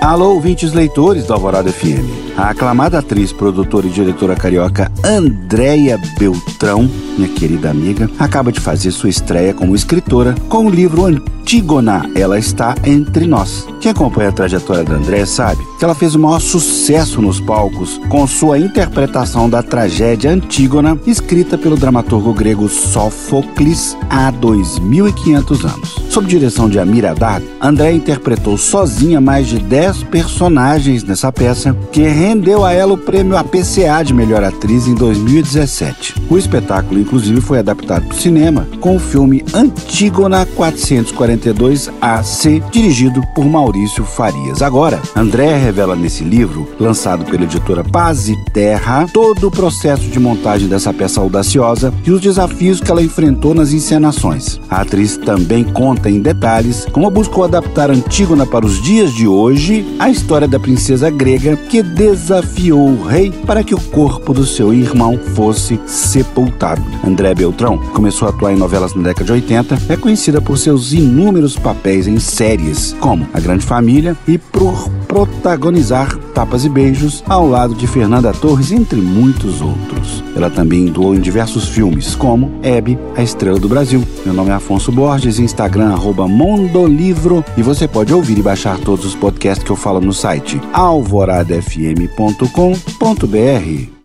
Alô, ouvintes leitores do Alvorada FM. A aclamada atriz, produtora e diretora carioca Andréia Beltrão, minha querida amiga, acaba de fazer sua estreia como escritora com o livro Antígona, Ela Está Entre Nós. Quem acompanha a trajetória da Andréia sabe que ela fez o maior sucesso nos palcos com sua interpretação da tragédia Antígona, escrita pelo dramaturgo grego Sófocles há 2.500 anos. Sob direção de Amir Haddad, Andréia interpretou sozinha mais de 10 personagens nessa peça, que rendeu a ela o prêmio APCA de melhor atriz em 2017. O espetáculo, inclusive, foi adaptado para o cinema com o filme Antígona 442 AC, dirigido por Maurício Farias. Agora, André revela nesse livro, lançado pela editora Paz e Terra, todo o processo de montagem dessa peça audaciosa e os desafios que ela enfrentou nas encenações. A atriz também conta em detalhes como buscou adaptar Antígona para os dias de hoje, a história da princesa grega que desafiou o rei para que o corpo do seu irmão fosse sepultado. André Beltrão começou a atuar em novelas na década de 80, é conhecida por seus inúmeros papéis em séries, como A Grande Família e por protagonizar Tapas e Beijos ao lado de Fernanda Torres, entre muitos outros. Ela também doou em diversos filmes, como Hebe, a estrela do Brasil. Meu nome é Afonso Borges, Instagram arroba Mondolivro e você pode ouvir e baixar todos os podcasts que eu falo no site alvoradafm.com.br.